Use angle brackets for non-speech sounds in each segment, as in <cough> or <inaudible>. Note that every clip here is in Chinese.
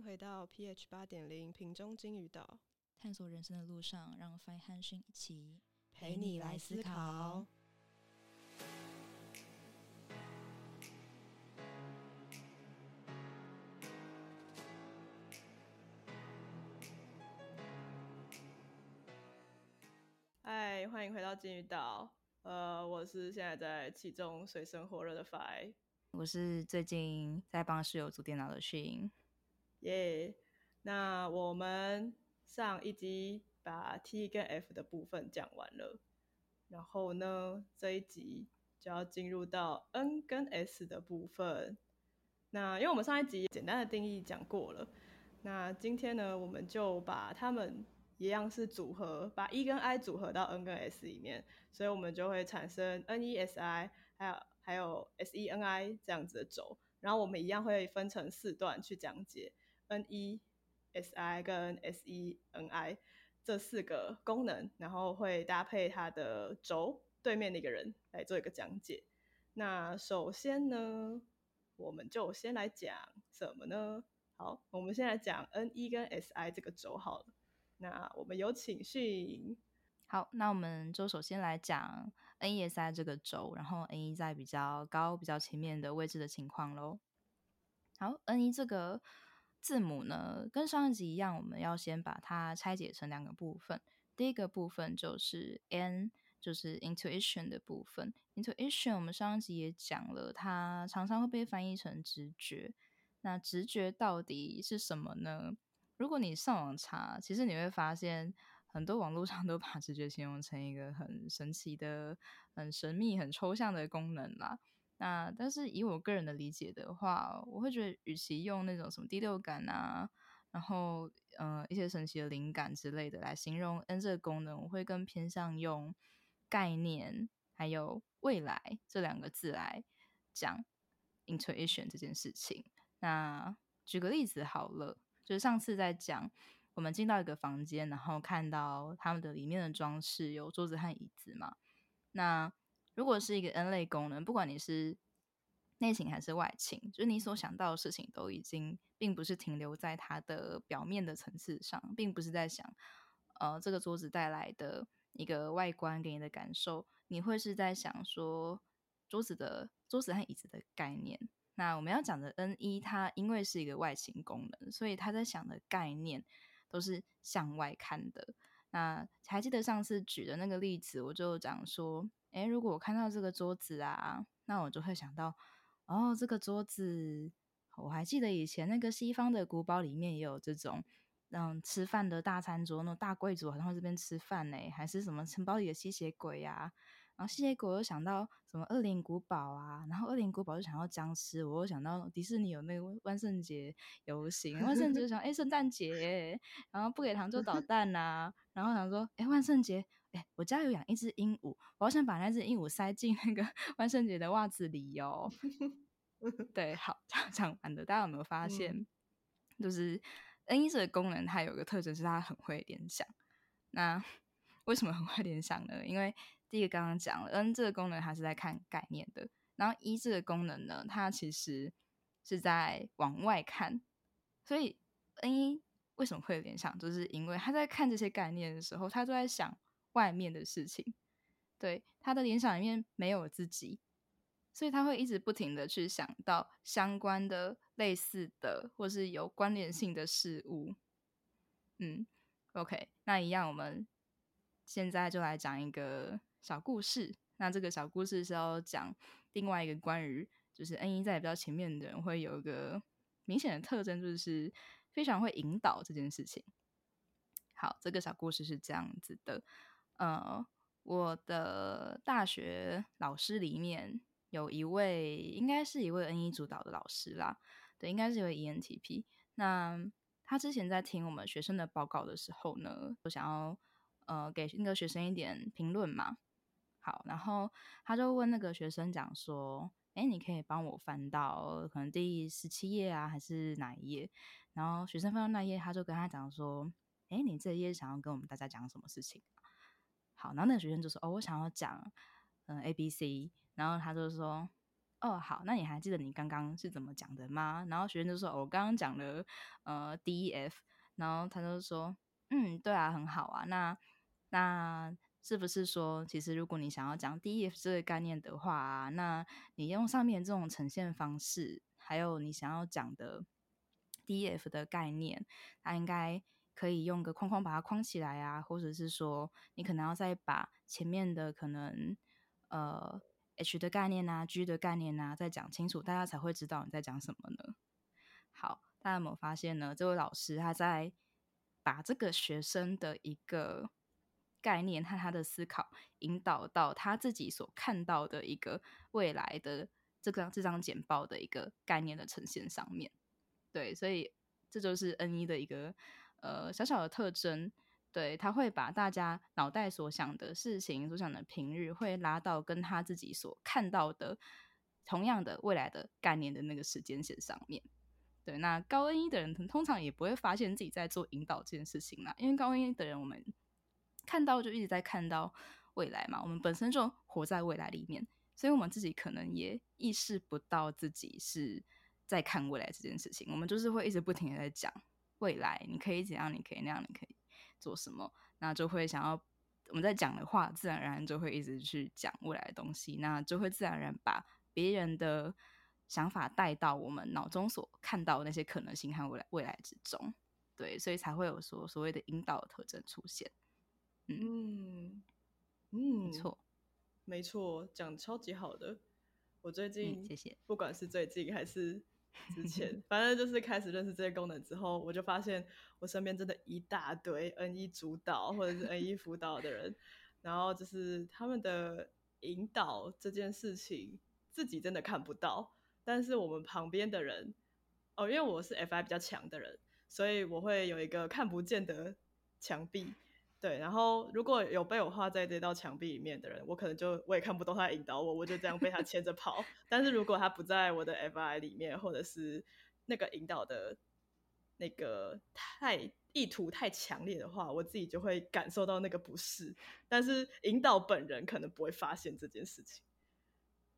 迎回到 pH 八点零瓶中金鱼岛，探索人生的路上，让 Fine 和讯一起陪你来思考。嗨，欢迎回到金鱼岛。呃，我是现在在其中水深火热的 Fine，我是最近在帮室友组电脑的讯。耶。那我们上一集把 T 跟 F 的部分讲完了，然后呢，这一集就要进入到 N 跟 S 的部分。那因为我们上一集简单的定义讲过了，那今天呢，我们就把它们一样是组合，把 E 跟 I 组合到 N 跟 S 里面，所以我们就会产生 NESI，还有还有 SENI 这样子的轴。然后我们一样会分成四段去讲解 NE。S I 跟 S E N I 这四个功能，然后会搭配它的轴对面的一个人来做一个讲解。那首先呢，我们就先来讲什么呢？好，我们先来讲 N E 跟 S I 这个轴好了。那我们有请讯。好，那我们就首先来讲 N E S I 这个轴，然后 N E 在比较高、比较前面的位置的情况喽。好，N E 这个。字母呢，跟上一集一样，我们要先把它拆解成两个部分。第一个部分就是 N，就是 intuition 的部分。intuition 我们上一集也讲了，它常常会被翻译成直觉。那直觉到底是什么呢？如果你上网查，其实你会发现很多网络上都把直觉形容成一个很神奇的、很神秘、很抽象的功能啦。那但是以我个人的理解的话，我会觉得，与其用那种什么第六感啊，然后呃一些神奇的灵感之类的来形容 N 这个功能，我会更偏向用概念还有未来这两个字来讲 intuition 这件事情。那举个例子好了，就是上次在讲我们进到一个房间，然后看到他们的里面的装饰有桌子和椅子嘛，那。如果是一个 N 类功能，不管你是内情还是外情，就是你所想到的事情都已经并不是停留在它的表面的层次上，并不是在想，呃，这个桌子带来的一个外观给你的感受，你会是在想说桌子的桌子和椅子的概念。那我们要讲的 N 一，它因为是一个外形功能，所以他在想的概念都是向外看的。那还记得上次举的那个例子，我就讲说。诶，如果我看到这个桌子啊，那我就会想到，哦，这个桌子，我还记得以前那个西方的古堡里面也有这种，嗯，吃饭的大餐桌，那种大贵族好像在这边吃饭呢，还是什么城堡里的吸血鬼呀？然后吸血鬼又想到什么恶灵古堡啊，然后恶灵古堡就想到僵尸，我又想到迪士尼有那个万圣节游行，万圣节想哎圣诞节，然后不给糖就捣蛋呐，然后想说哎万圣节，哎我家有养一只鹦鹉，我好想把那只鹦鹉塞进那个 <laughs> 万圣节的袜子里哟。<laughs> 对，好 <laughs> 讲讲完的，大家有没有发现，就是 N 一这个功能它有个特征是它很会联想，那。为什么很会联想呢？因为第一个刚刚讲了，N 这个功能它是在看概念的，然后一这个功能呢，它其实是在往外看。所以 N 一为什么会联想，就是因为他在看这些概念的时候，他都在想外面的事情。对，他的联想里面没有自己，所以他会一直不停的去想到相关的、类似的或是有关联性的事物。嗯，OK，那一样我们。现在就来讲一个小故事。那这个小故事是要讲另外一个关于，就是 N 一在比较前面的人会有一个明显的特征，就是非常会引导这件事情。好，这个小故事是这样子的。呃，我的大学老师里面有一位，应该是一位 N 一主导的老师啦。对，应该是一位 ENTP。那他之前在听我们学生的报告的时候呢，我想要。呃，给那个学生一点评论嘛。好，然后他就问那个学生讲说：“哎，你可以帮我翻到可能第十七页啊，还是哪一页？”然后学生翻到那页，他就跟他讲说：“哎，你这一页想要跟我们大家讲什么事情？”好，然后那个学生就说：“哦，我想要讲嗯 A B C。”然后他就说：“哦，好，那你还记得你刚刚是怎么讲的吗？然后学生就说，我刚刚讲了呃 D E F，然后他就说，嗯，对啊，很好啊。那那是不是说，其实如果你想要讲 D E F 这个概念的话，那你用上面这种呈现方式，还有你想要讲的 D E F 的概念，它应该可以用个框框把它框起来啊，或者是说，你可能要再把前面的可能呃。H 的概念啊，G 的概念啊，再讲清楚，大家才会知道你在讲什么呢？好，大家有没有发现呢？这位老师他在把这个学生的一个概念和他的思考引导到他自己所看到的一个未来的这个这张简报的一个概念的呈现上面。对，所以这就是 N 一的一个呃小小的特征。对他会把大家脑袋所想的事情、所想的平日，会拉到跟他自己所看到的同样的未来的概念的那个时间线上面。对，那高 N 一的人通常也不会发现自己在做引导这件事情啦，因为高 N 一的人，我们看到就一直在看到未来嘛，我们本身就活在未来里面，所以我们自己可能也意识不到自己是在看未来这件事情。我们就是会一直不停的在讲未来，你可以怎样，你可以那样，你可以。做什么，那就会想要我们在讲的话，自然而然就会一直去讲未来的东西，那就会自然而然把别人的想法带到我们脑中所看到的那些可能性和未来未来之中，对，所以才会有说所谓的引导特征出现。嗯嗯，没错，没错，讲超级好的。我最近谢谢，不管是最近还是。之前，<laughs> 反正就是开始认识这些功能之后，我就发现我身边真的一大堆 N 一主导或者是 N 一辅导的人，然后就是他们的引导这件事情自己真的看不到，但是我们旁边的人，哦，因为我是 FI 比较强的人，所以我会有一个看不见的墙壁。对，然后如果有被我画在这道墙壁里面的人，我可能就我也看不懂他引导我，我就这样被他牵着跑。但是如果他不在我的 FI 里面，或者是那个引导的那个太意图太强烈的话，我自己就会感受到那个不适。但是引导本人可能不会发现这件事情。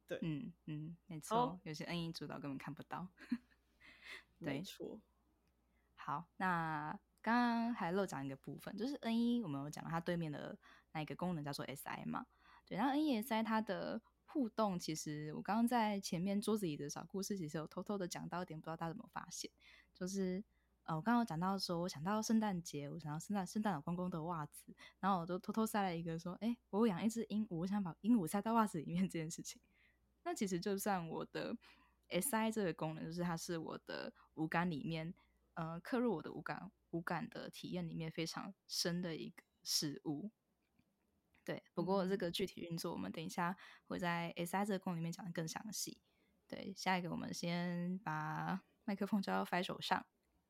对，嗯嗯，没错，有些 N 一主导根本看不到。<laughs> 没错。好，那。刚刚还漏讲一个部分，就是 N 一我们有讲到它对面的那一个功能叫做 SI 嘛？对，然后 N 一 SI 它的互动，其实我刚刚在前面桌子里的小故事，其实有偷偷的讲到一点，不知道大家怎么发现？就是呃，我刚刚讲到说，我想到圣诞节，我想到圣诞圣诞老公公的袜子，然后我就偷偷塞了一个说，哎，我养一只鹦鹉，我想把鹦鹉塞到袜子里面这件事情。那其实就算我的 SI 这个功能，就是它是我的五感里面，呃，刻入我的五感。无感的体验里面非常深的一个事物，对。不过这个具体运作，我们等一下会在 S I 这个功能里面讲的更详细。对，下一个我们先把麦克风交到 Fi 手上，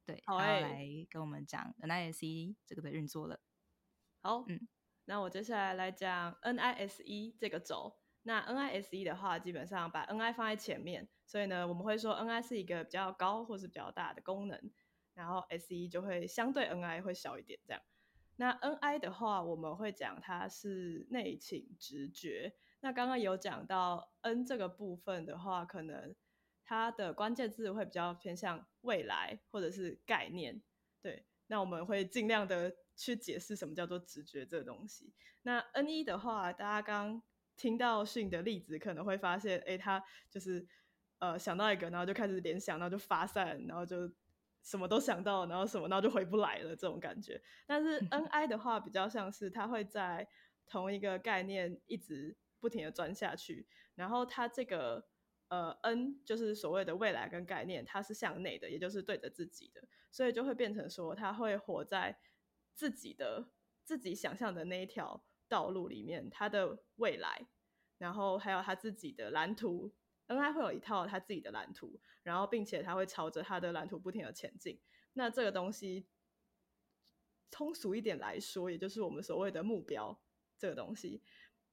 对，好来跟我们讲 N I S E 这个的运作了。好，嗯，那我接下来来讲 N I S E 这个轴。那 N I S E 的话，基本上把 N I 放在前面，所以呢，我们会说 N I 是一个比较高或是比较大的功能。然后 S E 就会相对 N I 会小一点，这样。那 N I 的话，我们会讲它是内倾直觉。那刚刚有讲到 N 这个部分的话，可能它的关键字会比较偏向未来或者是概念。对，那我们会尽量的去解释什么叫做直觉这个东西。那 N 一的话，大家刚听到训的例子，可能会发现，哎，他就是呃想到一个，然后就开始联想，然后就发散，然后就。什么都想到，然后什么，然后就回不来了这种感觉。<laughs> 但是 N I 的话，比较像是它会在同一个概念一直不停的钻下去。然后它这个呃 N 就是所谓的未来跟概念，它是向内的，也就是对着自己的，所以就会变成说，它会活在自己的自己想象的那一条道路里面，它的未来，然后还有他自己的蓝图。N I 会有一套他自己的蓝图，然后并且他会朝着他的蓝图不停的前进。那这个东西通俗一点来说，也就是我们所谓的目标这个东西。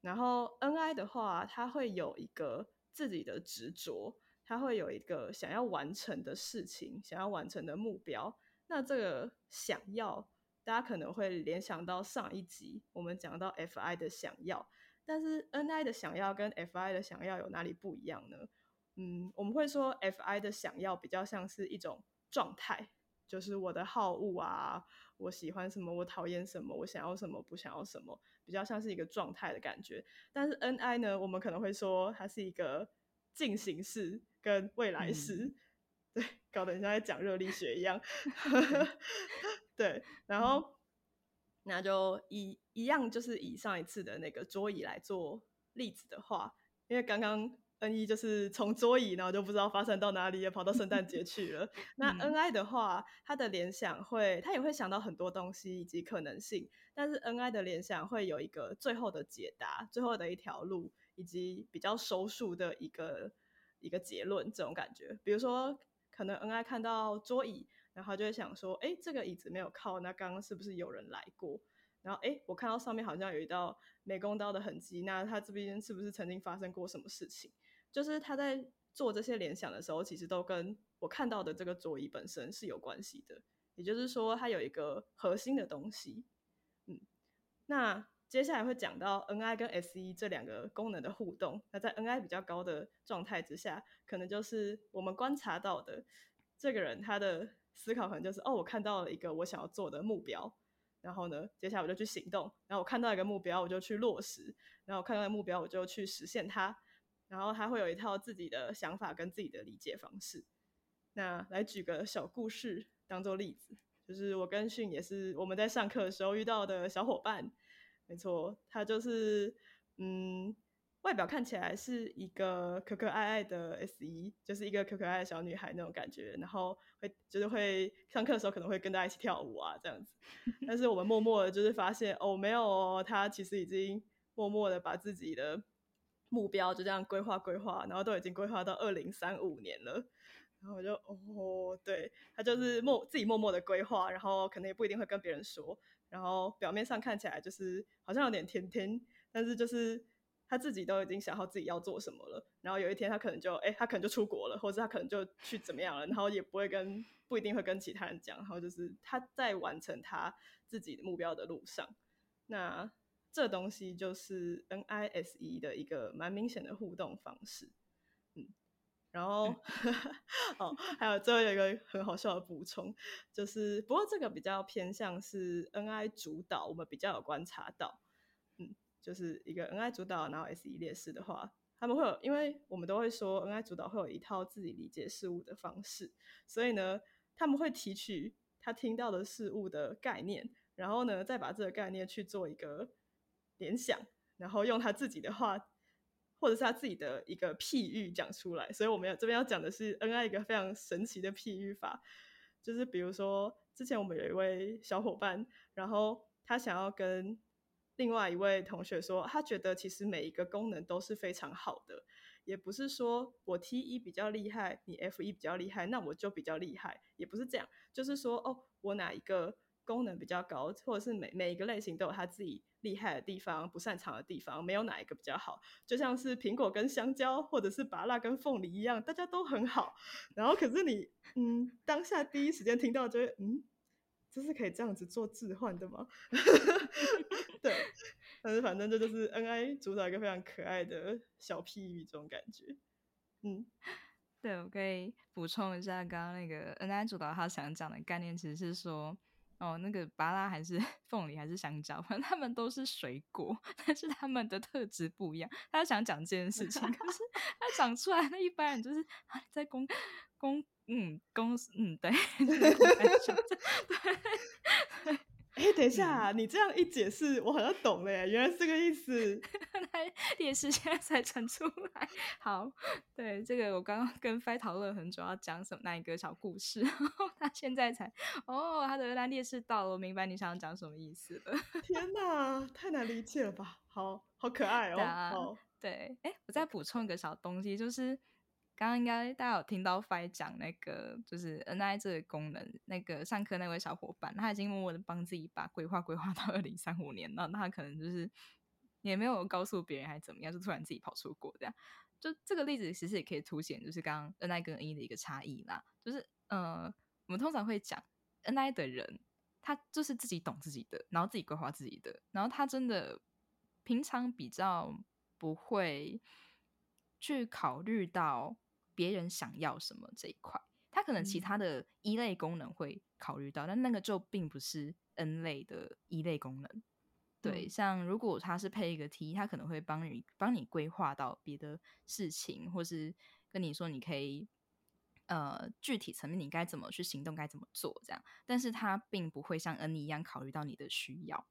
然后 N I 的话，他会有一个自己的执着，他会有一个想要完成的事情，想要完成的目标。那这个想要，大家可能会联想到上一集我们讲到 F I 的想要。但是 N I 的想要跟 F I 的想要有哪里不一样呢？嗯，我们会说 Fi 的想要比较像是一种状态，就是我的好恶啊，我喜欢什么，我讨厌什么，我想要什么，不想要什么，比较像是一个状态的感觉。但是 Ni 呢，我们可能会说它是一个进行式跟未来式，<laughs> 对，搞得像在讲热力学一样。<laughs> 对，然后那就一一样，就是以上一次的那个桌椅来做例子的话，因为刚刚。N 一就是从桌椅，然后就不知道发生到哪里，也跑到圣诞节去了。<laughs> 那 N I 的话，他的联想会，他也会想到很多东西以及可能性，但是 N I 的联想会有一个最后的解答，最后的一条路，以及比较收束的一个一个结论这种感觉。比如说，可能 N I 看到桌椅，然后就会想说，哎，这个椅子没有靠，那刚刚是不是有人来过？然后，哎，我看到上面好像有一道美工刀的痕迹，那它这边是不是曾经发生过什么事情？就是他在做这些联想的时候，其实都跟我看到的这个桌椅本身是有关系的。也就是说，它有一个核心的东西。嗯，那接下来会讲到 Ni 跟 Se 这两个功能的互动。那在 Ni 比较高的状态之下，可能就是我们观察到的这个人他的思考可能就是哦，我看到了一个我想要做的目标，然后呢，接下来我就去行动。然后我看到一个目标，我就去落实。然后我看到目标，我就去实现它。然后他会有一套自己的想法跟自己的理解方式。那来举个小故事当做例子，就是我跟训也是我们在上课的时候遇到的小伙伴。没错，他就是嗯，外表看起来是一个可可爱爱的 S 一，就是一个可可爱的小女孩那种感觉。然后会就是会上课的时候可能会跟大家一起跳舞啊这样子。<laughs> 但是我们默默的就是发现哦，没有哦，他其实已经默默的把自己的。目标就这样规划规划，然后都已经规划到二零三五年了，然后我就哦，对他就是默自己默默的规划，然后可能也不一定会跟别人说，然后表面上看起来就是好像有点甜甜，但是就是他自己都已经想好自己要做什么了，然后有一天他可能就哎，他可能就出国了，或者他可能就去怎么样了，然后也不会跟不一定会跟其他人讲，然后就是他在完成他自己的目标的路上，那。这东西就是 NISE 的一个蛮明显的互动方式，嗯，然后 <laughs> 哦，还有最后有一个很好笑的补充，就是不过这个比较偏向是 NI 主导，我们比较有观察到，嗯，就是一个 NI 主导，然后 SE 劣势的话，他们会有，因为我们都会说 NI 主导会有一套自己理解事物的方式，所以呢，他们会提取他听到的事物的概念，然后呢，再把这个概念去做一个。联想，然后用他自己的话，或者是他自己的一个譬喻讲出来。所以我们要这边要讲的是 N I 一个非常神奇的譬喻法，就是比如说之前我们有一位小伙伴，然后他想要跟另外一位同学说，他觉得其实每一个功能都是非常好的，也不是说我 T 一比较厉害，你 F 一比较厉害，那我就比较厉害，也不是这样，就是说哦，我哪一个功能比较高，或者是每每一个类型都有他自己。厉害的地方，不擅长的地方，没有哪一个比较好。就像是苹果跟香蕉，或者是芭乐跟凤梨一样，大家都很好。然后，可是你，嗯，当下第一时间听到，就会，嗯，这是可以这样子做置换的吗？<laughs> 对，但是反正这就是 N I 主导一个非常可爱的小屁语，这种感觉。嗯，<laughs> 对，我可以补充一下，刚刚那个 N I 主导他想讲的概念，其实是说。哦，那个芭拉还是 <laughs> 凤梨还是香蕉，反正他们都是水果，<laughs> 但是他们的特质不一样。他想讲这件事情，可是他讲出来，那一般人就是在公公嗯公嗯对，对。哎，等一下，你这样一解释，我好像懂了耶，原来是这个意思。<laughs> 来，电视现在才传出来。好，对这个我刚刚跟 Fi 讨论很久，要讲什么那一个小故事，然 <laughs> 后他现在才哦，他的那烈士到了，我明白你想讲什么意思了。<laughs> 天哪，太难理解了吧？好好可爱哦。对，哎，我再补充一个小东西，就是。刚刚应该大家有听到 Fi 讲那个，就是 Ni 这个功能，那个上课那位小伙伴，他已经默默的帮自己把规划规划到二零三五年了。那他可能就是也没有告诉别人，还怎么样，就突然自己跑出国这样。就这个例子其实也可以凸显，就是刚刚 Ni 跟 N 的一个差异啦。就是呃，我们通常会讲 Ni 的人，他就是自己懂自己的，然后自己规划自己的，然后他真的平常比较不会去考虑到。别人想要什么这一块。它可能其他的一类功能会考虑到，但那个就并不是 N 类的一类功能。对，像如果它是配一个 T，它可能会帮你帮你规划到别的事情，或是跟你说你可以呃具体层面你该怎么去行动，该怎么做这样。但是它并不会像 N 一样考虑到你的需要。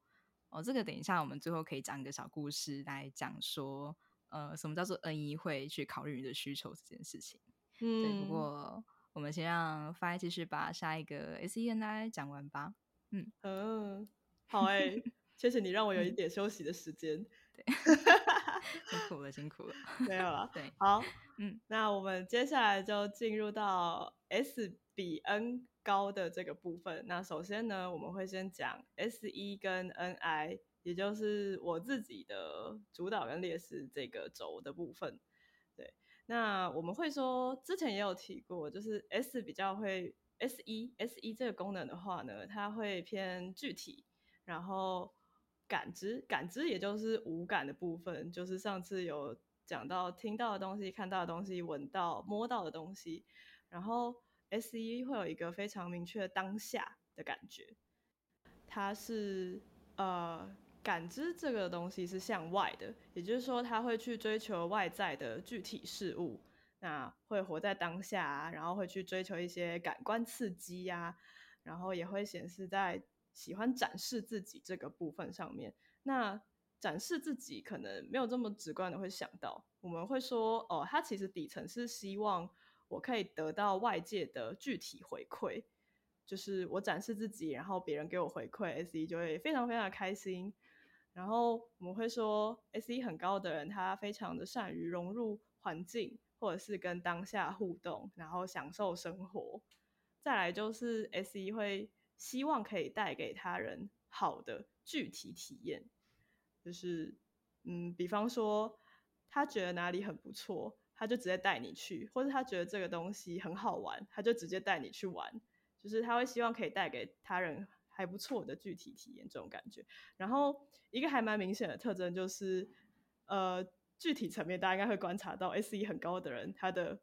哦，这个等一下我们最后可以讲一个小故事来讲说，呃，什么叫做 N 一会去考虑你的需求这件事情。嗯，对，不过。我们先让 Fi 继续把下一个 SENI 讲完吧。嗯嗯，好哎，谢谢你让我有一点休息的时间。对，<laughs> 辛苦了，辛苦了。<laughs> 没有了。对，好，嗯，那我们接下来就进入到 S 比 N 高的这个部分。那首先呢，我们会先讲 S 一跟 NI，也就是我自己的主导跟劣势这个轴的部分。对那我们会说，之前也有提过，就是 S 比较会 S 一 S 一这个功能的话呢，它会偏具体，然后感知感知也就是五感的部分，就是上次有讲到听到的东西、看到的东西、闻到、摸到的东西，然后 S 一会有一个非常明确当下的感觉，它是呃。感知这个东西是向外的，也就是说，他会去追求外在的具体事物，那会活在当下啊，然后会去追求一些感官刺激呀，然后也会显示在喜欢展示自己这个部分上面。那展示自己可能没有这么直观的会想到，我们会说，哦，他其实底层是希望我可以得到外界的具体回馈，就是我展示自己，然后别人给我回馈，S E 就会非常非常开心。然后我们会说，S E 很高的人，他非常的善于融入环境，或者是跟当下互动，然后享受生活。再来就是 S E 会希望可以带给他人好的具体体验，就是嗯，比方说他觉得哪里很不错，他就直接带你去；或者他觉得这个东西很好玩，他就直接带你去玩。就是他会希望可以带给他人。还不错的具体体验，这种感觉。然后一个还蛮明显的特征就是，呃，具体层面大家应该会观察到，S E 很高的人，他的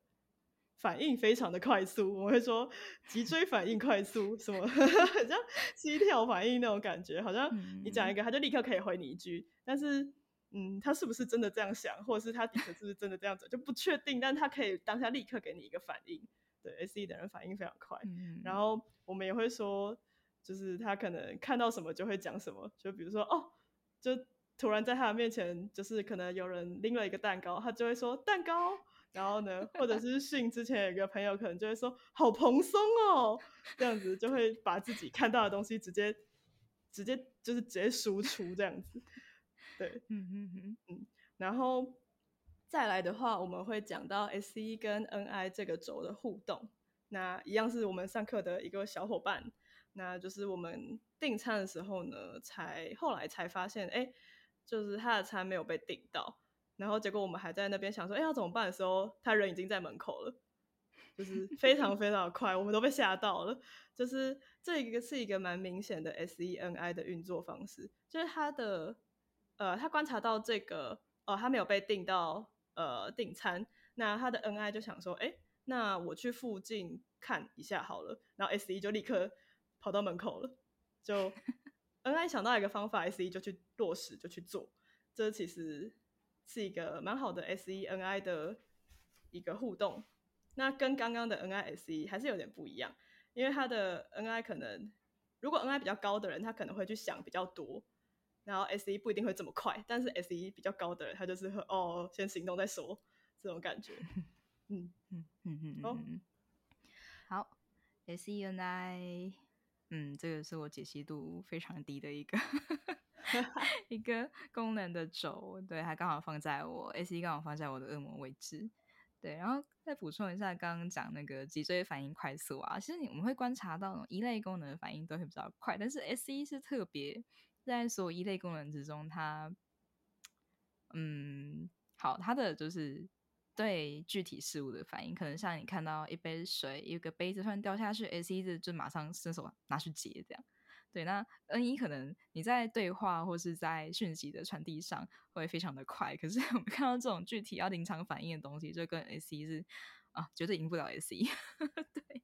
反应非常的快速。我会说脊椎反应快速，什么 <laughs> 很像心跳反应那种感觉，好像你讲一个，他就立刻可以回你一句。但是，嗯，他是不是真的这样想，或者是他底层是不是真的这样子，就不确定。但他可以当下立刻给你一个反应。对，S E 的人反应非常快。然后我们也会说。就是他可能看到什么就会讲什么，就比如说哦，就突然在他的面前，就是可能有人拎了一个蛋糕，他就会说蛋糕。然后呢，或者是训之前有一个朋友可能就会说好蓬松哦，这样子就会把自己看到的东西直接直接就是直接输出这样子。对，嗯嗯嗯嗯。然后再来的话，我们会讲到 S E 跟 N I 这个轴的互动，那一样是我们上课的一个小伙伴。那就是我们订餐的时候呢，才后来才发现，哎，就是他的餐没有被订到，然后结果我们还在那边想说，哎，要怎么办的时候，他人已经在门口了，就是非常 <laughs> 非常的快，我们都被吓到了。就是这一个是一个蛮明显的 S E N I 的运作方式，就是他的呃，他观察到这个哦，他没有被订到呃订餐，那他的 N I 就想说，哎，那我去附近看一下好了，然后 S E 就立刻。跑到门口了，就 <laughs> N I 想到一个方法，S E 就去落实，就去做。这其实是一个蛮好的 S E N I 的一个互动。那跟刚刚的 N I S E 还是有点不一样，因为他的 N I 可能如果 N I 比较高的人，他可能会去想比较多，然后 S E 不一定会这么快。但是 S E 比较高的人，他就是哦，先行动再说，这种感觉。<laughs> 嗯嗯嗯嗯，好，好，S E N I。嗯，这个是我解析度非常低的一个 <laughs> 一个功能的轴，对，它刚好放在我 S E 刚好放在我的恶魔位置，对，然后再补充一下，刚刚讲那个脊椎反应快速啊，其实你我们会观察到一类功能的反应都会比较快，但是 S E 是特别在所有一类功能之中，它嗯，好，它的就是。对具体事物的反应，可能像你看到一杯水，一个杯子突然掉下去，S 一就马上伸手拿去接，这样。对，那 N 一可能你在对话或是在讯息的传递上会非常的快，可是我们看到这种具体要临场反应的东西，就跟 S 一是啊，绝对赢不了 S <laughs> 一。对，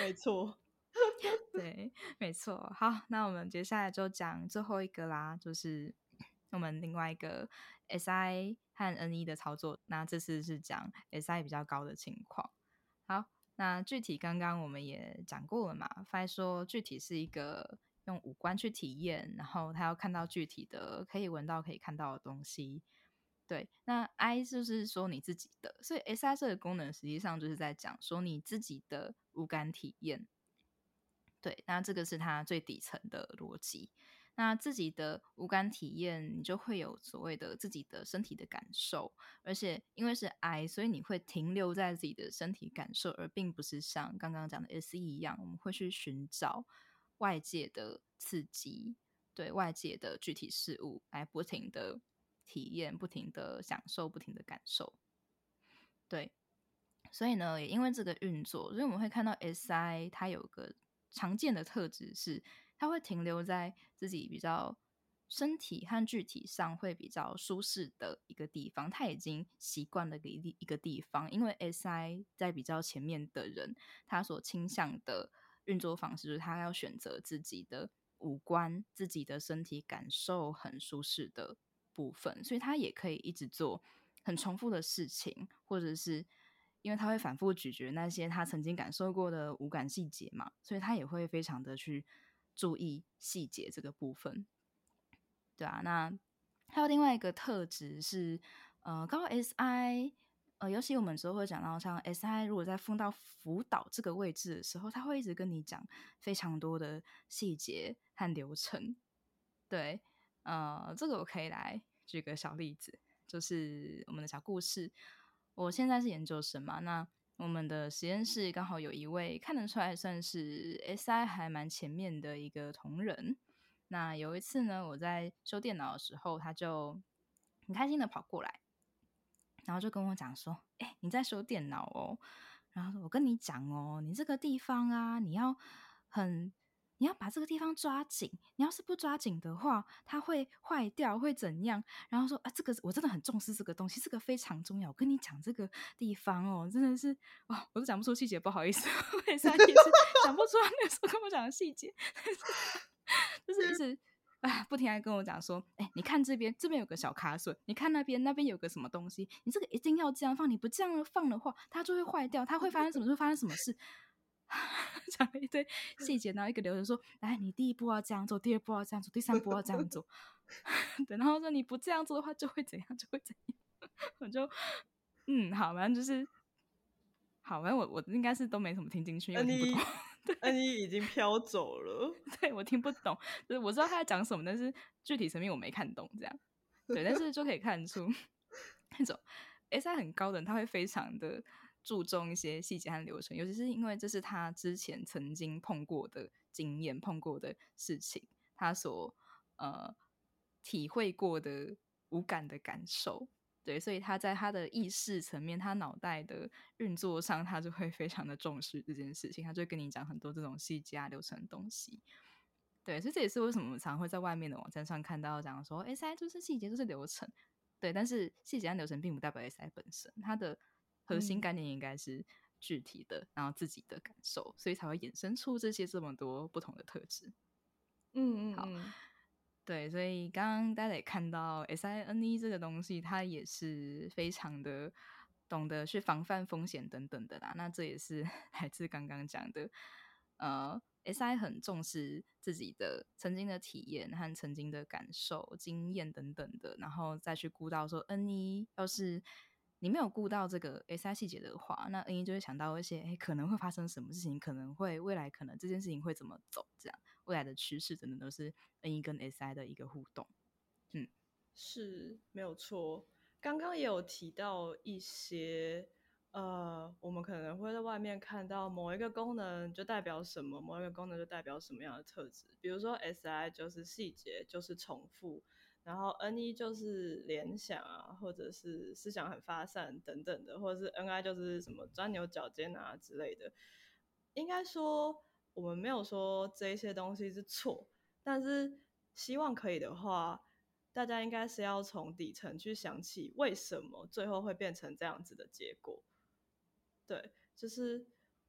没错，<laughs> 对，没错。好，那我们接下来就讲最后一个啦，就是我们另外一个 SI 和 NE 的操作。那这次是讲 SI 比较高的情况。好，那具体刚刚我们也讲过了嘛，发说具体是一个用五官去体验，然后他要看到具体的，可以闻到、可以看到的东西。对，那 I 就是说你自己的，所以 SI 这个功能实际上就是在讲说你自己的五感体验。对，那这个是它最底层的逻辑。那自己的五感体验，你就会有所谓的自己的身体的感受，而且因为是 I，所以你会停留在自己的身体感受，而并不是像刚刚讲的 SE 一样，我们会去寻找外界的刺激，对外界的具体事物来不停的。体验不停的享受，不停的感受，对，所以呢，也因为这个运作，所以我们会看到 SI 它有个常见的特质是，它会停留在自己比较身体和具体上会比较舒适的一个地方，他已经习惯了一一个地方，因为 SI 在比较前面的人，他所倾向的运作方式就是他要选择自己的五官、自己的身体感受很舒适的。部分，所以他也可以一直做很重复的事情，或者是因为他会反复咀嚼那些他曾经感受过的五感细节嘛，所以他也会非常的去注意细节这个部分。对啊，那还有另外一个特质是，呃，高 SI，呃，尤其我们之后会讲到，像 SI 如果在放到辅导这个位置的时候，他会一直跟你讲非常多的细节和流程，对。呃，这个我可以来举个小例子，就是我们的小故事。我现在是研究生嘛，那我们的实验室刚好有一位看得出来算是 SI 还蛮前面的一个同仁。那有一次呢，我在修电脑的时候，他就很开心的跑过来，然后就跟我讲说：“哎，你在修电脑哦？”然后：“我跟你讲哦，你这个地方啊，你要很。”你要把这个地方抓紧，你要是不抓紧的话，它会坏掉，会怎样？然后说啊，这个我真的很重视这个东西，这个非常重要。我跟你讲这个地方哦，真的是哦，我都讲不出细节，不好意思，<laughs> 我也是讲不出来那个时候跟我讲的细节，<laughs> 就是一直啊不停的跟我讲说，哎，你看这边，这边有个小卡榫，你看那边，那边有个什么东西，你这个一定要这样放，你不这样放的话，它就会坏掉，它会发生什么？会发生什么事？<laughs> <laughs> 讲了一堆细节，然后一个流程说：“来，你第一步要这样做，第二步要这样做，第三步要这样做。” <laughs> 对，然后说你不这样做的话，就会怎样，就会怎样。<laughs> 我就嗯，好，反正就是好，反正我我应该是都没怎么听进去，因为听不懂。对，你已经飘走了。对我听不懂，就是我知道他在讲什么，但是具体层面我没看懂。这样对，但是就可以看出那种 S I 很高的人，他会非常的。注重一些细节和流程，尤其是因为这是他之前曾经碰过的经验、碰过的事情，他所呃体会过的无感的感受，对，所以他在他的意识层面、他脑袋的运作上，他就会非常的重视这件事情，他就会跟你讲很多这种细节啊、流程的东西。对，所以这也是为什么我们常会在外面的网站上看到讲说，SI 就是细节，就是流程，对，但是细节和流程并不代表 SI 本身，它的。核心概念应该是具体的，然后自己的感受，所以才会衍生出这些这么多不同的特质。嗯嗯，好，对，所以刚刚大家也看到 S I N E 这个东西，它也是非常的懂得去防范风险等等的啦。那这也是 <laughs> 来自刚刚讲的，呃，S I 很重视自己的曾经的体验和曾经的感受、经验等等的，然后再去估到说 N E 要是。你没有顾到这个 S I 细节的话，那 N E 就会想到一些，哎，可能会发生什么事情，可能会未来可能这件事情会怎么走，这样未来的趋势等等都是 N E 跟 S I 的一个互动。嗯，是没有错。刚刚也有提到一些，呃，我们可能会在外面看到某一个功能就代表什么，某一个功能就代表什么样的特质。比如说 S I 就是细节，就是重复。然后 N 一就是联想啊，或者是思想很发散等等的，或者是 N I 就是什么钻牛角尖啊之类的。应该说我们没有说这些东西是错，但是希望可以的话，大家应该是要从底层去想起为什么最后会变成这样子的结果。对，就是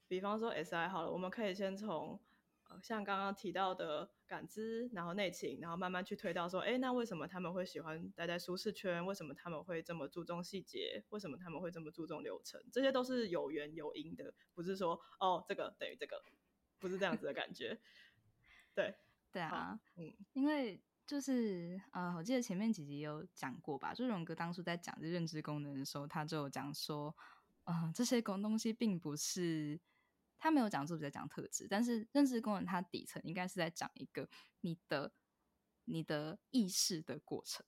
比方说 S I 好了，我们可以先从呃像刚刚提到的感知，然后内情，然后慢慢去推到说，哎，那为什么他们会喜欢待在舒适圈？为什么他们会这么注重细节？为什么他们会这么注重流程？这些都是有缘有因的，不是说哦这个等于这个，不是这样子的感觉。对，<laughs> 对啊，嗯，因为就是呃，我记得前面几集有讲过吧，就荣哥当初在讲这认知功能的时候，他就有讲说，嗯、这些功东西并不是他没有讲是不是在讲特质，但是认知功能它底层应该是在讲一个你的你的意识的过程，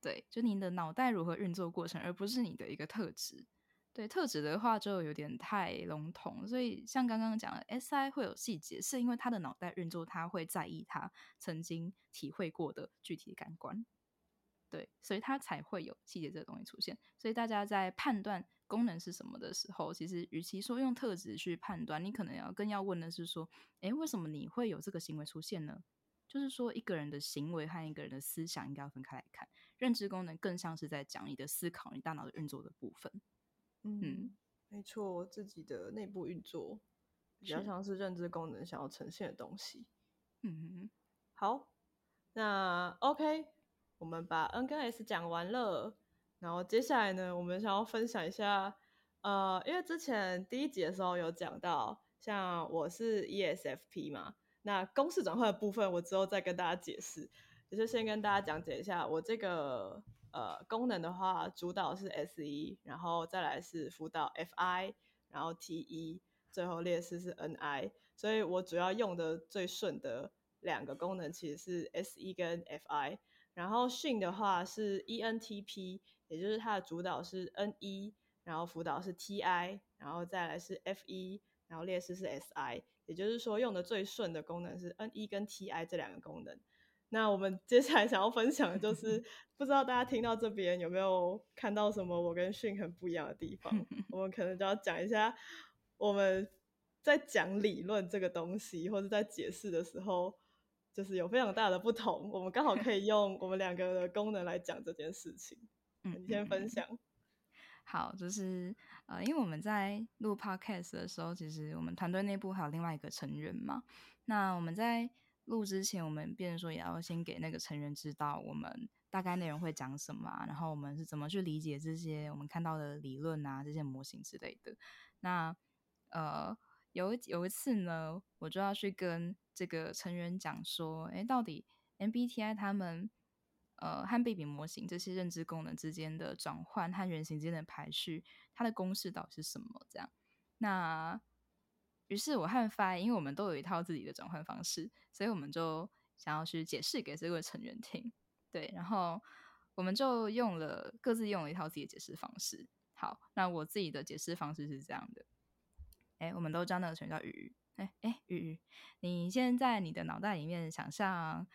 对，就你的脑袋如何运作过程，而不是你的一个特质。对特质的话就有点太笼统，所以像刚刚讲的，SI 会有细节，是因为他的脑袋运作，他会在意他曾经体会过的具体感官，对，所以他才会有细节这个东西出现。所以大家在判断功能是什么的时候，其实与其说用特质去判断，你可能要更要问的是说，诶，为什么你会有这个行为出现呢？就是说，一个人的行为和一个人的思想应该要分开来看。认知功能更像是在讲你的思考、你大脑的运作的部分。嗯，没错，自己的内部运作比较是像是认知功能想要呈现的东西。嗯好，那 OK，我们把 N 跟 S 讲完了，然后接下来呢，我们想要分享一下，呃，因为之前第一集的时候有讲到，像我是 ESFP 嘛，那公式转换的部分我之后再跟大家解释，也就先跟大家讲解一下我这个呃功能的话，主导是 SE，，然后再来是辅导 FI，然后 T 一，最后列式是 NI，所以我主要用的最顺的两个功能其实是 SE 跟 FI，然后训的话是 ENTP，也就是它的主导是 N 一，然后辅导是 TI，然后再来是 F 一，然后列式是 SI，也就是说用的最顺的功能是 N 一跟 TI 这两个功能。那我们接下来想要分享的就 <laughs> 是，不知道大家听到这边有没有看到什么我跟迅很不一样的地方？<laughs> 我们可能就要讲一下我们在讲理论这个东西，或者在解释的时候，就是有非常大的不同。我们刚好可以用我们两个的功能来讲这件事情。嗯，你先分享。<laughs> 好，就是呃，因为我们在录 podcast 的时候，其实我们团队内部还有另外一个成员嘛。那我们在录之前，我们变成说也要先给那个成员知道我们大概内容会讲什么啊，然后我们是怎么去理解这些我们看到的理论啊、这些模型之类的。那呃，有有一次呢，我就要去跟这个成员讲说，诶，到底 MBTI 他们呃和 baby 模型这些认知功能之间的转换和原型之间的排序，它的公式到底是什么？这样，那于是我和 Fi，因为我们都有一套自己的转换方式，所以我们就想要去解释给这位成员听。对，然后我们就用了各自用了一套自己的解释方式。好，那我自己的解释方式是这样的。哎，我们都知道那个成员叫鱼鱼。哎哎，鱼鱼，你现在你的脑袋里面想象，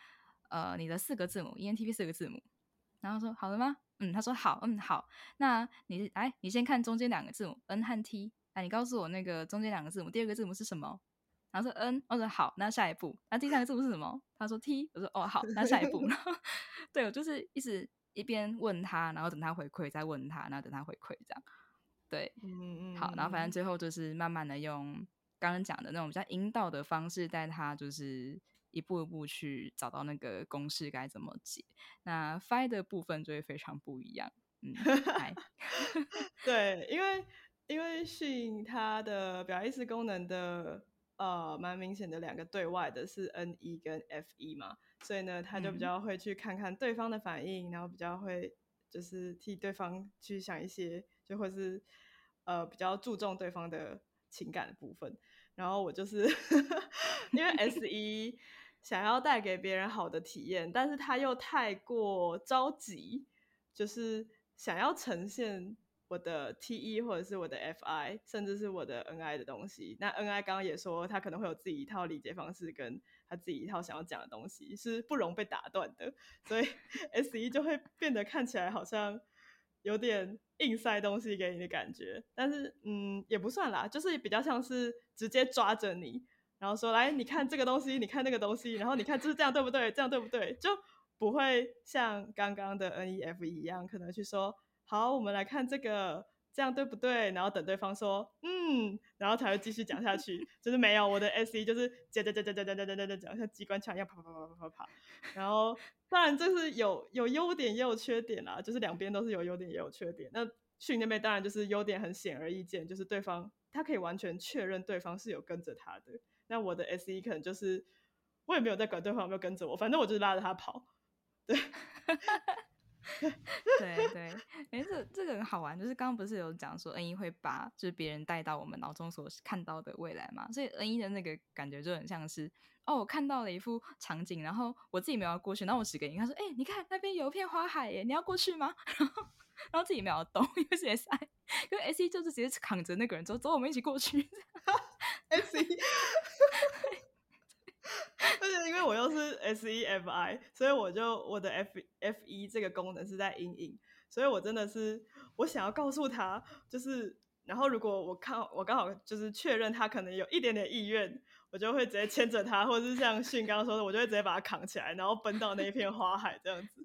呃，你的四个字母 ENTP 四个字母，然后说好了吗？嗯，他说好，嗯好。那你来，你先看中间两个字母 N 和 T，哎，你告诉我那个中间两个字母第二个字母是什么？然后说 N，我说好，那下一步，那第三个字母是什么？他说 T，我说哦好，那下一步。然 <laughs> 后对我就是一直一边问他，然后等他回馈，再问他，然后等他回馈这样。对，嗯嗯，好，然后反正最后就是慢慢的用刚刚讲的那种比较引导的方式带他，就是一步一步去找到那个公式该怎么解。那 Fi 的部分就会非常不一样。嗯，嗨，<laughs> 对，因为因为训它的表意识功能的呃蛮明显的两个对外的是 N 一跟 F 一嘛，所以呢，他就比嗯较会去看看对方的反应，然后比较会就是替对方去想一些，就或是呃比较注重对方的情感的部分。然后我就是 <laughs> 因为 <laughs> S 一想要带给别人好的体验，但是他又太过着急，就是想要呈现我的 T 一或者是我的 FI，甚至是我的 NI 的东西。那 NI 刚刚也说，他可能会有自己一套理解方式，跟他自己一套想要讲的东西，是不容被打断的。所以 <laughs> S E 就会变得看起来好像有点硬塞东西给你的感觉，但是嗯，也不算啦，就是比较像是直接抓着你，然后说来，你看这个东西，你看那个东西，然后你看就是这样对不对？这样对不对？就不会像刚刚的 NEF 一样，可能去说好，我们来看这个这样对不对？然后等对方说嗯，然后才会继续讲下去。就是没有我的 S E 就是讲讲讲讲讲讲讲讲讲讲，像机关枪一样啪啪啪啪啪啪。然后当然这是有有优点也有缺点啦，就是两边都是有优点也有缺点。那训那边当然就是优点很显而易见，就是对方他可以完全确认对方是有跟着他的。那我的 S E 可能就是我也没有在管对方有没有跟着我，反正我就是拉着他跑。对。对对，<laughs> 哎，这这个很好玩，就是刚刚不是有讲说 N 一会把就是别人带到我们脑中所看到的未来嘛？所以 N 一的那个感觉就很像是哦，我看到了一幅场景，然后我自己没有过去，然后我指给你，他说：“哎，你看那边有一片花海耶，你要过去吗？” <laughs> 然后然后自己没有动，因为是 S I，因为 S E 就是直接扛着那个人走，走，我们一起过去。<laughs> S E。而且因为我又是 S E F I，所以我就我的 F F 一这个功能是在阴影，所以我真的是我想要告诉他，就是然后如果我看我刚好就是确认他可能有一点点意愿，我就会直接牵着他，或者是像迅刚刚说的，我就会直接把他扛起来，然后奔到那一片花海这样子。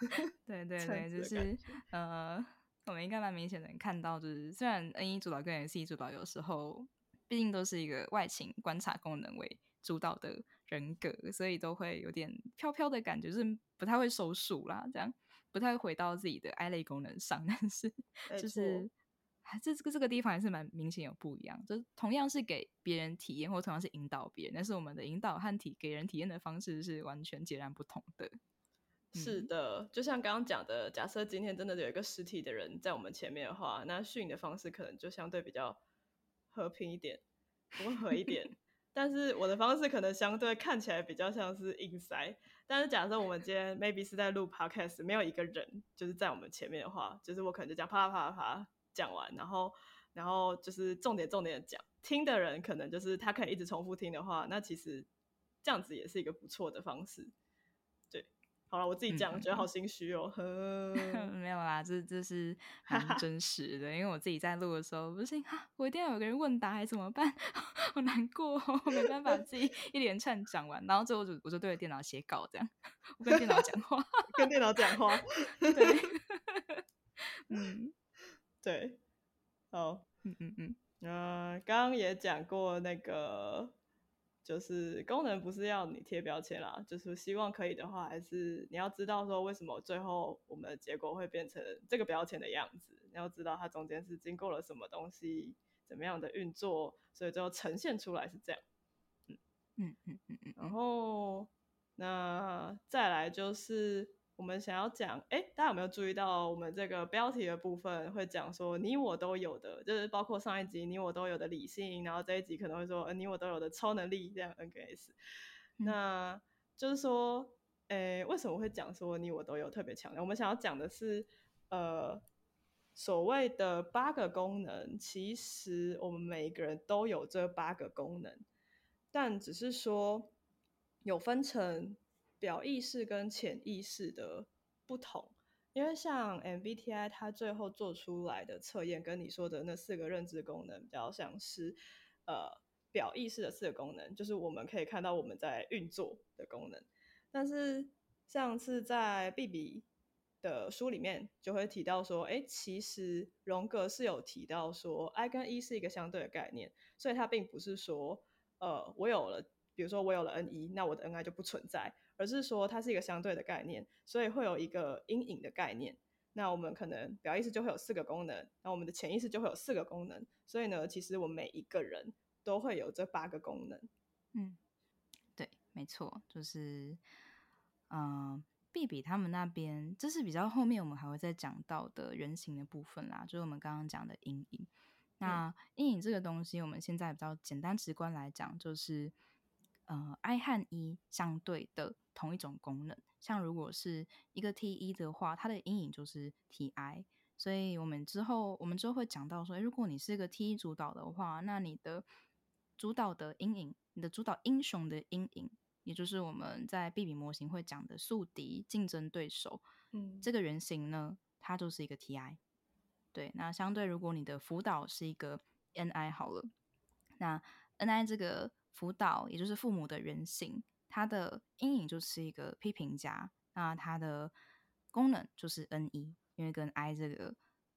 <laughs> 对对对，就是呃，我们应该蛮明显能看到，就是虽然 N 一主导跟 S 一主导有时候毕竟都是一个外勤观察功能为主导的。人格，所以都会有点飘飘的感觉，就是不太会收束啦，这样不太会回到自己的 I 类功能上。<laughs> 但是，就是还这这个这个地方还是蛮明显有不一样。就同样是给别人体验，或同样是引导别人，但是我们的引导和体给人体验的方式是完全截然不同的。是的，就像刚刚讲的，假设今天真的有一个实体的人在我们前面的话，那训的方式可能就相对比较和平一点，温和一点。<laughs> 但是我的方式可能相对看起来比较像是硬塞。但是假设我们今天 maybe 是在录 podcast，没有一个人就是在我们前面的话，就是我可能就讲啪啪啪啪讲完，然后然后就是重点重点的讲，听的人可能就是他可以一直重复听的话，那其实这样子也是一个不错的方式。好了，我自己讲，觉得好心虚哦。<laughs> 没有啦，这这是 <laughs> 很真实的，因为我自己在录的时候，不是哈，我一定要有个人问答，还怎么办？<laughs> 好难过，没办法自己一连串讲完，然后最后就我就对着电脑写稿，这样我跟电脑讲话，跟电脑讲话，对，嗯，对，好，嗯嗯嗯，嗯，刚刚也讲过那个。就是功能不是要你贴标签啦，就是希望可以的话，还是你要知道说为什么最后我们的结果会变成这个标签的样子，你要知道它中间是经过了什么东西，怎么样的运作，所以最后呈现出来是这样。嗯嗯嗯嗯嗯，然后那再来就是。我们想要讲，哎，大家有没有注意到我们这个标题的部分会讲说你我都有的，就是包括上一集你我都有的理性，然后这一集可能会说你我都有的超能力这样 NKS 那就是说，哎，为什么会讲说你我都有特别强调？我们想要讲的是，呃，所谓的八个功能，其实我们每一个人都有这八个功能，但只是说有分成。表意识跟潜意识的不同，因为像 MBTI 它最后做出来的测验，跟你说的那四个认知功能比较像是，呃，表意识的四个功能，就是我们可以看到我们在运作的功能。但是上次在 B B 的书里面就会提到说，哎，其实荣格是有提到说，I 跟 E 是一个相对的概念，所以它并不是说，呃，我有了，比如说我有了 N 一，那我的 N I 就不存在。而是说它是一个相对的概念，所以会有一个阴影的概念。那我们可能表意识就会有四个功能，那我们的潜意识就会有四个功能。所以呢，其实我们每一个人都会有这八个功能。嗯，对，没错，就是嗯，B B 他们那边这是比较后面我们还会再讲到的人形的部分啦，就是我们刚刚讲的阴影。那阴影这个东西，我们现在比较简单直观来讲，就是呃，I 和 E 相对的。同一种功能，像如果是一个 T 一的话，它的阴影就是 T I。所以我们之后我们之后会讲到说，如果你是一个 T 一主导的话，那你的主导的阴影，你的主导英雄的阴影，也就是我们在 B B 模型会讲的宿敌、竞争对手，嗯，这个原型呢，它就是一个 T I。对，那相对如果你的辅导是一个 N I 好了，那 N I 这个辅导也就是父母的原型。它的阴影就是一个批评家，那它的功能就是 N 一，因为跟 I 这个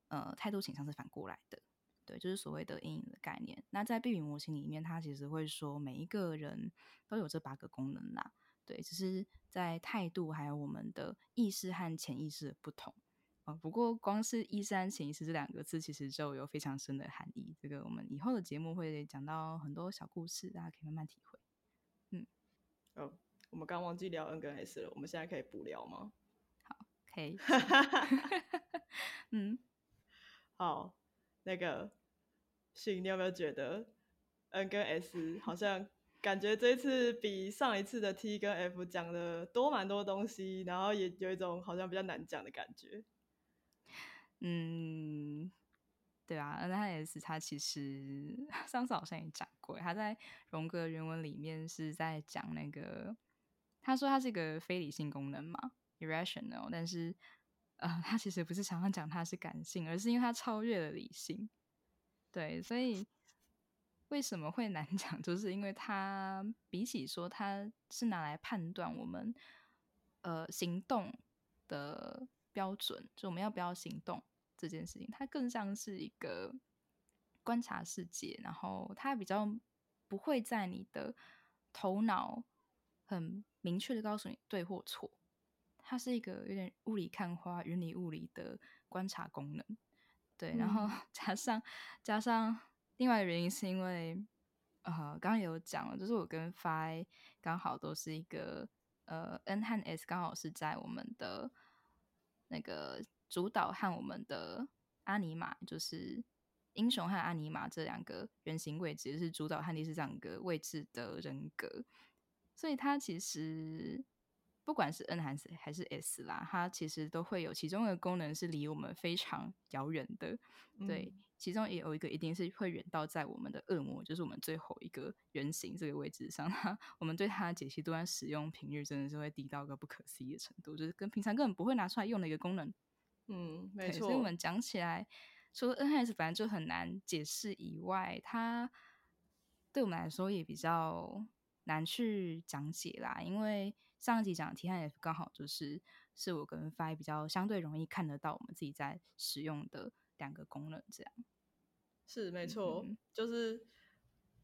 呃态度倾向是反过来的。对，就是所谓的阴影的概念。那在避孕模型里面，它其实会说每一个人都有这八个功能啦。对，只是在态度还有我们的意识和潜意识的不同啊。不过，光是意识和潜意识这两个字，其实就有非常深的含义。这个我们以后的节目会讲到很多小故事，大家可以慢慢体会。嗯，哦，我们刚忘记聊 N 跟 S 了，我们现在可以补聊吗？好，可以。<laughs> 嗯，<laughs> 好，那个信，你有没有觉得 N 跟 S 好像？感觉这次比上一次的 T 跟 F 讲的多蛮多东西，然后也有一种好像比较难讲的感觉。嗯，对啊，N 和 S 他其实 <laughs> 上次好像也讲过，他在荣格原文里面是在讲那个，他说他是一个非理性功能嘛，irrational，但是呃，他其实不是常常讲他是感性，而是因为他超越了理性。对，所以。为什么会难讲？就是因为它比起说它是拿来判断我们呃行动的标准，就我们要不要行动这件事情，它更像是一个观察世界，然后它比较不会在你的头脑很明确的告诉你对或错，它是一个有点雾里看花、云里雾里的观察功能。对，然后加上 <laughs> 加上。另外的原因是因为，呃，刚刚有讲了，就是我跟 Fi 刚好都是一个，呃，N 和 S 刚好是在我们的那个主导和我们的阿尼玛，就是英雄和阿尼玛这两个原型位置，是主导和第四两个位置的人格，所以他其实不管是 N 还是还是 S 啦，它其实都会有其中的功能是离我们非常遥远的，对。其中也有一个一定是会远到在我们的恶魔，就是我们最后一个原型这个位置上，<laughs> 我们对它的解析度和使用频率真的是会低到一个不可思议的程度，就是跟平常根本不会拿出来用的一个功能。嗯，没错。所以我们讲起来，除了 NS 反正就很难解释以外，它对我们来说也比较难去讲解啦。因为上一集讲 T 和 F 刚好就是是我跟 Fi 比较相对容易看得到我们自己在使用的。两个功能这样是没错，就是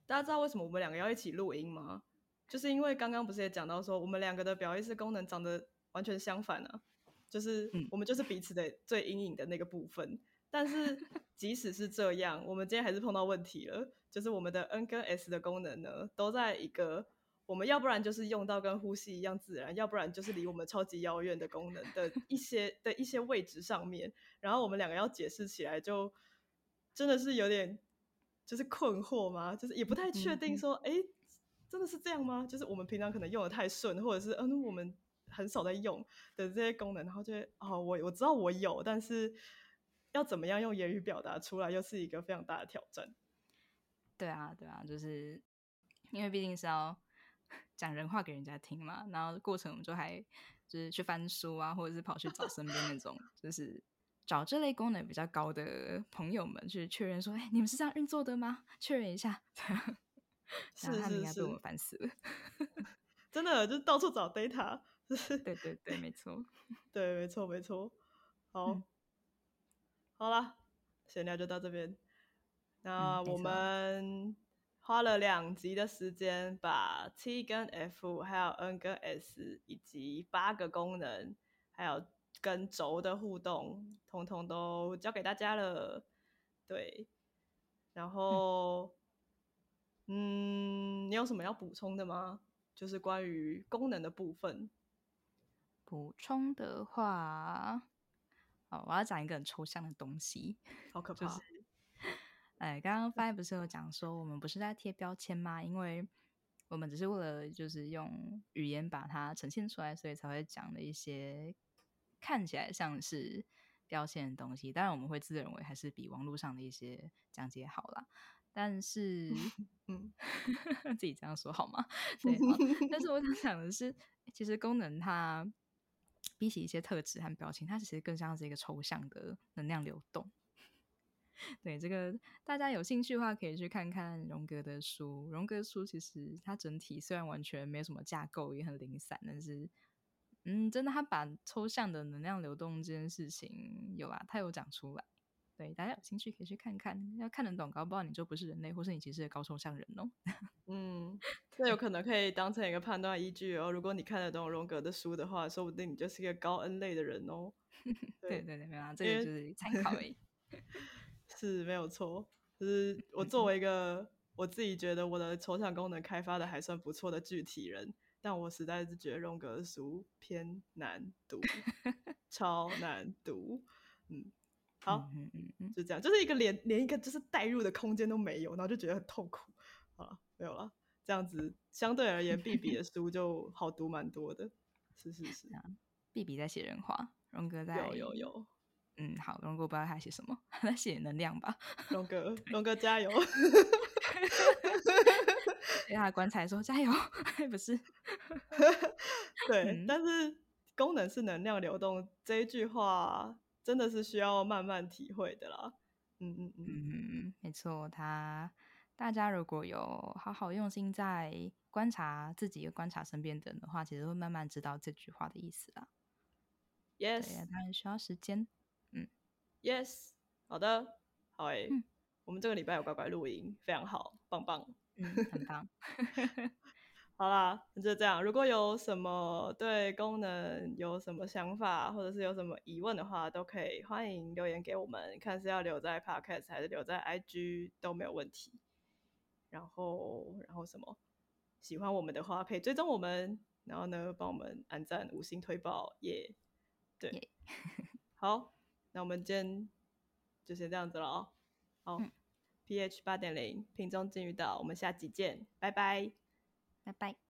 大家知道为什么我们两个要一起录音吗？就是因为刚刚不是也讲到说，我们两个的表意识功能长得完全相反啊，就是我们就是彼此的最阴影的那个部分。但是 <laughs> 即使是这样，我们今天还是碰到问题了，就是我们的 N 跟 S 的功能呢，都在一个。我们要不然就是用到跟呼吸一样自然，要不然就是离我们超级遥远的功能的一些 <laughs> 的一些位置上面，然后我们两个要解释起来就真的是有点就是困惑吗？就是也不太确定说，哎，真的是这样吗？就是我们平常可能用的太顺，或者是嗯我们很少在用的这些功能，然后就哦我我知道我有，但是要怎么样用言语表达出来，又是一个非常大的挑战。对啊，对啊，就是因为毕竟是要。讲人话给人家听嘛，然后过程我们就还就是去翻书啊，或者是跑去找身边那种就是找这类功能比较高的朋友们去确认说，哎，你们是这样运作的吗？确认一下，<laughs> 是是是，被我们烦死了，真的就是到处找 data，<laughs> 对对对，没错，<laughs> 对，没错没错，好，好了，闲聊就到这边，那我们。花了两集的时间，把 T 跟 F，还有 N 跟 S，以及八个功能，还有跟轴的互动，通通都教给大家了。对，然后，嗯，你有什么要补充的吗？就是关于功能的部分。补充的话，哦，我要讲一个很抽象的东西，好可怕。哎，刚刚 Five 不是有讲说，我们不是在贴标签吗？因为我们只是为了就是用语言把它呈现出来，所以才会讲的一些看起来像是标签的东西。当然，我们会自认为还是比网络上的一些讲解好啦。但是，<laughs> 嗯，<laughs> 自己这样说好吗？<laughs> 对。但是我想讲的是，其实功能它比起一些特质和表情，它其实更像是一个抽象的能量流动。<laughs> 对这个，大家有兴趣的话，可以去看看荣格的书。荣格书其实它整体虽然完全没有什么架构，也很零散，但是，嗯，真的，他把抽象的能量流动这件事情有啊，他有讲出来。对，大家有兴趣可以去看看，要看得懂，搞不好你就不是人类，或是你其实是高抽象人哦。<laughs> 嗯，那有可能可以当成一个判断依据哦。如果你看得懂荣格的书的话，说不定你就是一个高 N 类的人哦。<laughs> 对对对，没有啊，这个就是参考而已。是没有错，就是我作为一个我自己觉得我的抽象功能开发的还算不错的具体人，但我实在是觉得荣格的书偏难读，<laughs> 超难读。嗯，好，嗯嗯嗯，就这样，就是一个连连一个就是代入的空间都没有，然后就觉得很痛苦。好了，没有了，这样子相对而言，<laughs> 毕比的书就好读蛮多的。是是是，毕比在写人话，荣格在有有有。嗯，好，龙哥不知道他写什么，<laughs> 他写能量吧。龙哥，龙哥加油！<laughs> 给他棺材说加油，不是？<laughs> 对，但是功能是能量流动这一句话，真的是需要慢慢体会的啦。嗯嗯嗯嗯，没错，他大家如果有好好用心在观察自己、观察身边的人的话，其实会慢慢知道这句话的意思啦。Yes，当然需要时间。Yes，好的，好诶，我们这个礼拜有乖乖录音，非常好，棒棒，嗯，很棒。<laughs> 好啦，那就这样。如果有什么对功能有什么想法，或者是有什么疑问的话，都可以欢迎留言给我们，看是要留在 Podcast 还是留在 IG 都没有问题。然后，然后什么？喜欢我们的话，可以追踪我们，然后呢，帮我们按赞、五星推爆，耶！对，好。那我们今天就先这样子了哦。好，pH 八点零，瓶中金鱼岛，我们下集见，拜拜，拜拜。